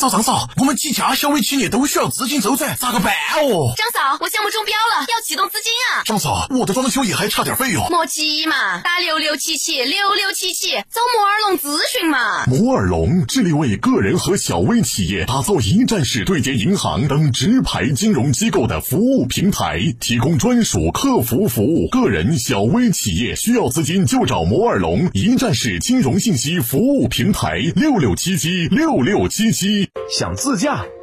嫂，张嫂，我们几家小微企业都需要资金周转，咋个办哦？张嫂，我项目中标了，要启动资金啊！张嫂，我的装修也还差点费用。莫急嘛，打六六七七六六七七，找摩尔龙咨询摩尔龙致力为个人和小微企业打造一站式对接银行等直排金融机构的服务平台，提供专属客服服务。个人、小微企业需要资金就找摩尔龙一站式金融信息服务平台，六六七七六六七七。想自驾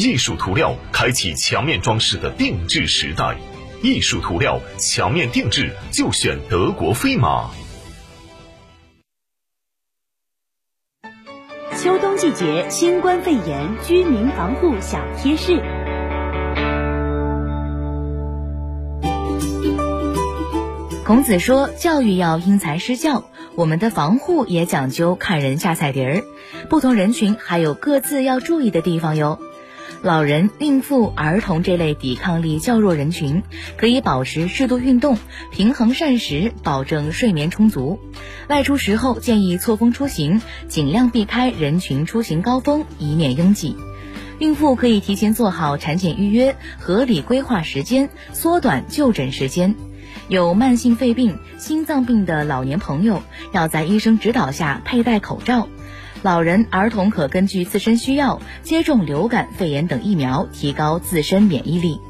艺术涂料，开启墙面装饰的定制时代。艺术涂料，墙面定制就选德国飞马。秋冬季节，新冠肺炎居民防护小贴士。孔子说：“教育要因材施教，我们的防护也讲究看人下菜碟儿。不同人群还有各自要注意的地方哟。老人、孕妇、儿童这类抵抗力较弱人群，可以保持适度运动，平衡膳食，保证睡眠充足。外出时候建议错峰出行，尽量避开人群出行高峰，以免拥挤。孕妇可以提前做好产检预约，合理规划时间，缩短就诊时间。”有慢性肺病、心脏病的老年朋友，要在医生指导下佩戴口罩。老人、儿童可根据自身需要接种流感、肺炎等疫苗，提高自身免疫力。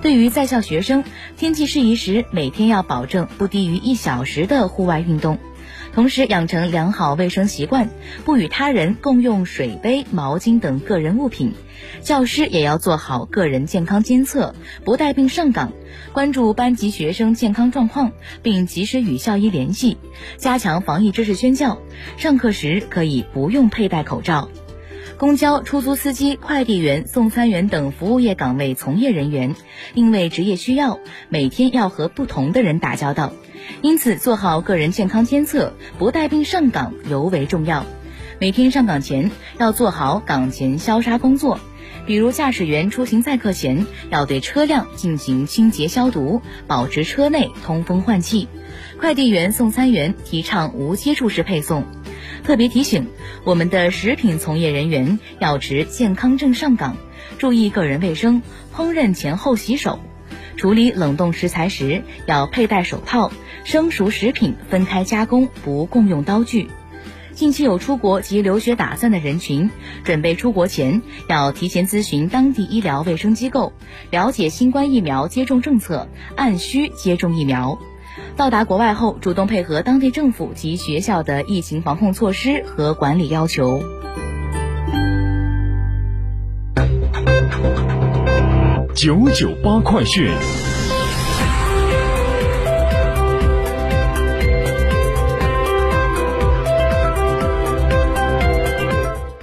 对于在校学生，天气适宜时，每天要保证不低于一小时的户外运动。同时养成良好卫生习惯，不与他人共用水杯、毛巾等个人物品。教师也要做好个人健康监测，不带病上岗，关注班级学生健康状况，并及时与校医联系，加强防疫知识宣教。上课时可以不用佩戴口罩。公交、出租司机、快递员、送餐员等服务业岗位从业人员，因为职业需要，每天要和不同的人打交道，因此做好个人健康监测，不带病上岗尤为重要。每天上岗前要做好岗前消杀工作，比如驾驶员出行载客前要对车辆进行清洁消毒，保持车内通风换气；快递员、送餐员提倡无接触式配送。特别提醒，我们的食品从业人员要持健康证上岗，注意个人卫生，烹饪前后洗手，处理冷冻食材时要佩戴手套，生熟食品分开加工，不共用刀具。近期有出国及留学打算的人群，准备出国前要提前咨询当地医疗卫生机构，了解新冠疫苗接种政策，按需接种疫苗。到达国外后，主动配合当地政府及学校的疫情防控措施和管理要求。九九八快讯。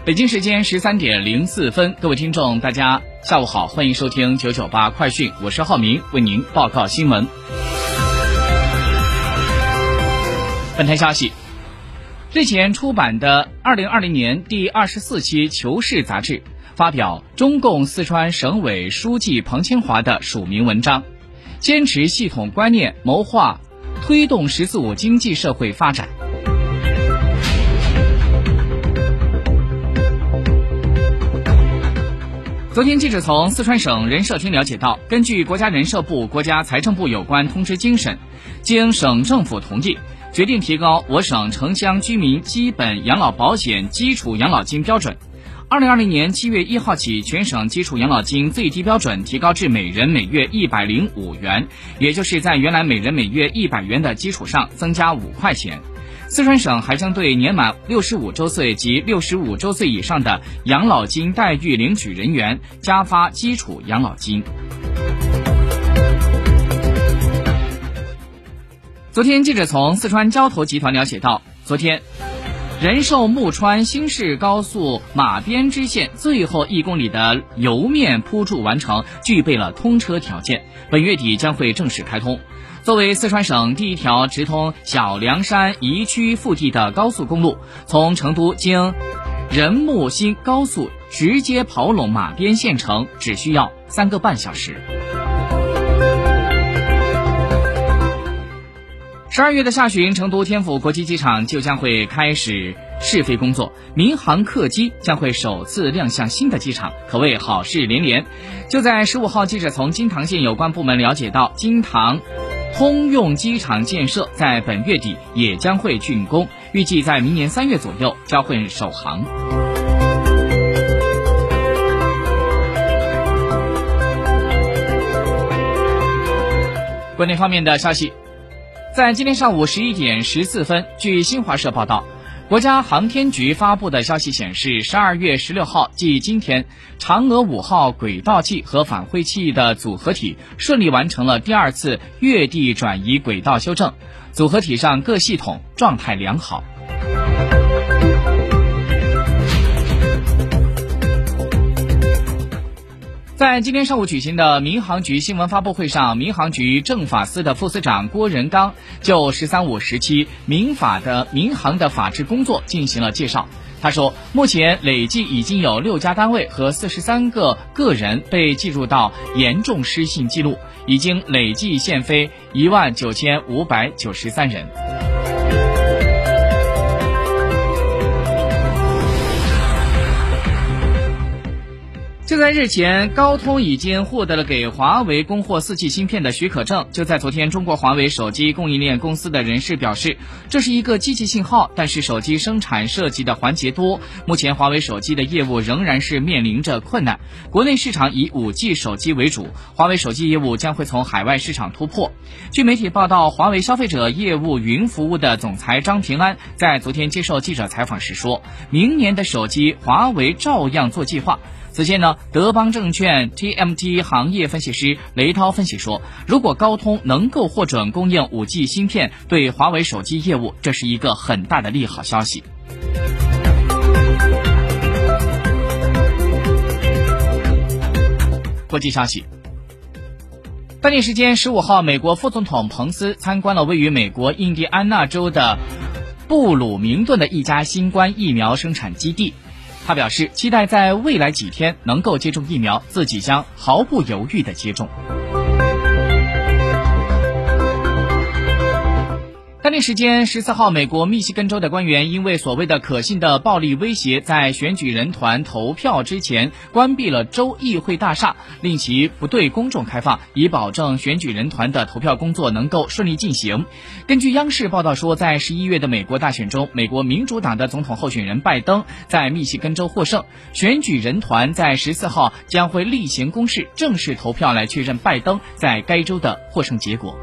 北京时间十三点零四分，各位听众，大家下午好，欢迎收听九九八快讯，我是浩明，为您报告新闻。本台消息，日前出版的二零二零年第二十四期《求是》杂志发表中共四川省委书记彭清华的署名文章，坚持系统观念，谋划推动“十四五”经济社会发展。昨天，记者从四川省人社厅了解到，根据国家人社部、国家财政部有关通知精神，经省政府同意，决定提高我省城乡居民基本养老保险基础养老金标准。二零二零年七月一号起，全省基础养老金最低标准提高至每人每月一百零五元，也就是在原来每人每月一百元的基础上增加五块钱。四川省还将对年满六十五周岁及六十五周岁以上的养老金待遇领取人员加发基础养老金。昨天，记者从四川交投集团了解到，昨天。仁寿木川新市高速马边支线最后一公里的油面铺筑完成，具备了通车条件，本月底将会正式开通。作为四川省第一条直通小凉山宜区腹地的高速公路，从成都经仁木新高速直接跑拢马边县城，只需要三个半小时。十二月的下旬，成都天府国际机场就将会开始试飞工作，民航客机将会首次亮相新的机场，可谓好事连连。就在十五号，记者从金堂县有关部门了解到，金堂通用机场建设在本月底也将会竣工，预计在明年三月左右将会首航。国内方面的消息。在今天上午十一点十四分，据新华社报道，国家航天局发布的消息显示，十二月十六号，即今天，嫦娥五号轨道器和返回器的组合体顺利完成了第二次月地转移轨道修正，组合体上各系统状态良好。在今天上午举行的民航局新闻发布会上，民航局政法司的副司长郭仁刚就“十三五”时期民法的民航的法制工作进行了介绍。他说，目前累计已经有六家单位和四十三个个人被记入到严重失信记录，已经累计限飞一万九千五百九十三人。就在日前，高通已经获得了给华为供货四 G 芯片的许可证。就在昨天，中国华为手机供应链公司的人士表示，这是一个积极信号。但是，手机生产涉及的环节多，目前华为手机的业务仍然是面临着困难。国内市场以五 G 手机为主，华为手机业务将会从海外市场突破。据媒体报道，华为消费者业务云服务的总裁张平安在昨天接受记者采访时说，明年的手机，华为照样做计划。此前呢，德邦证券 TMT 行业分析师雷涛分析说，如果高通能够获准供应 5G 芯片，对华为手机业务这是一个很大的利好消息。国际消息，当地时间十五号，美国副总统彭斯参观了位于美国印第安纳州的布鲁明顿的一家新冠疫苗生产基地。他表示，期待在未来几天能够接种疫苗，自己将毫不犹豫的接种。当地时间十四号，美国密西根州的官员因为所谓的可信的暴力威胁，在选举人团投票之前关闭了州议会大厦，令其不对公众开放，以保证选举人团的投票工作能够顺利进行。根据央视报道说，在十一月的美国大选中，美国民主党的总统候选人拜登在密西根州获胜，选举人团在十四号将会例行公事正式投票来确认拜登在该州的获胜结果。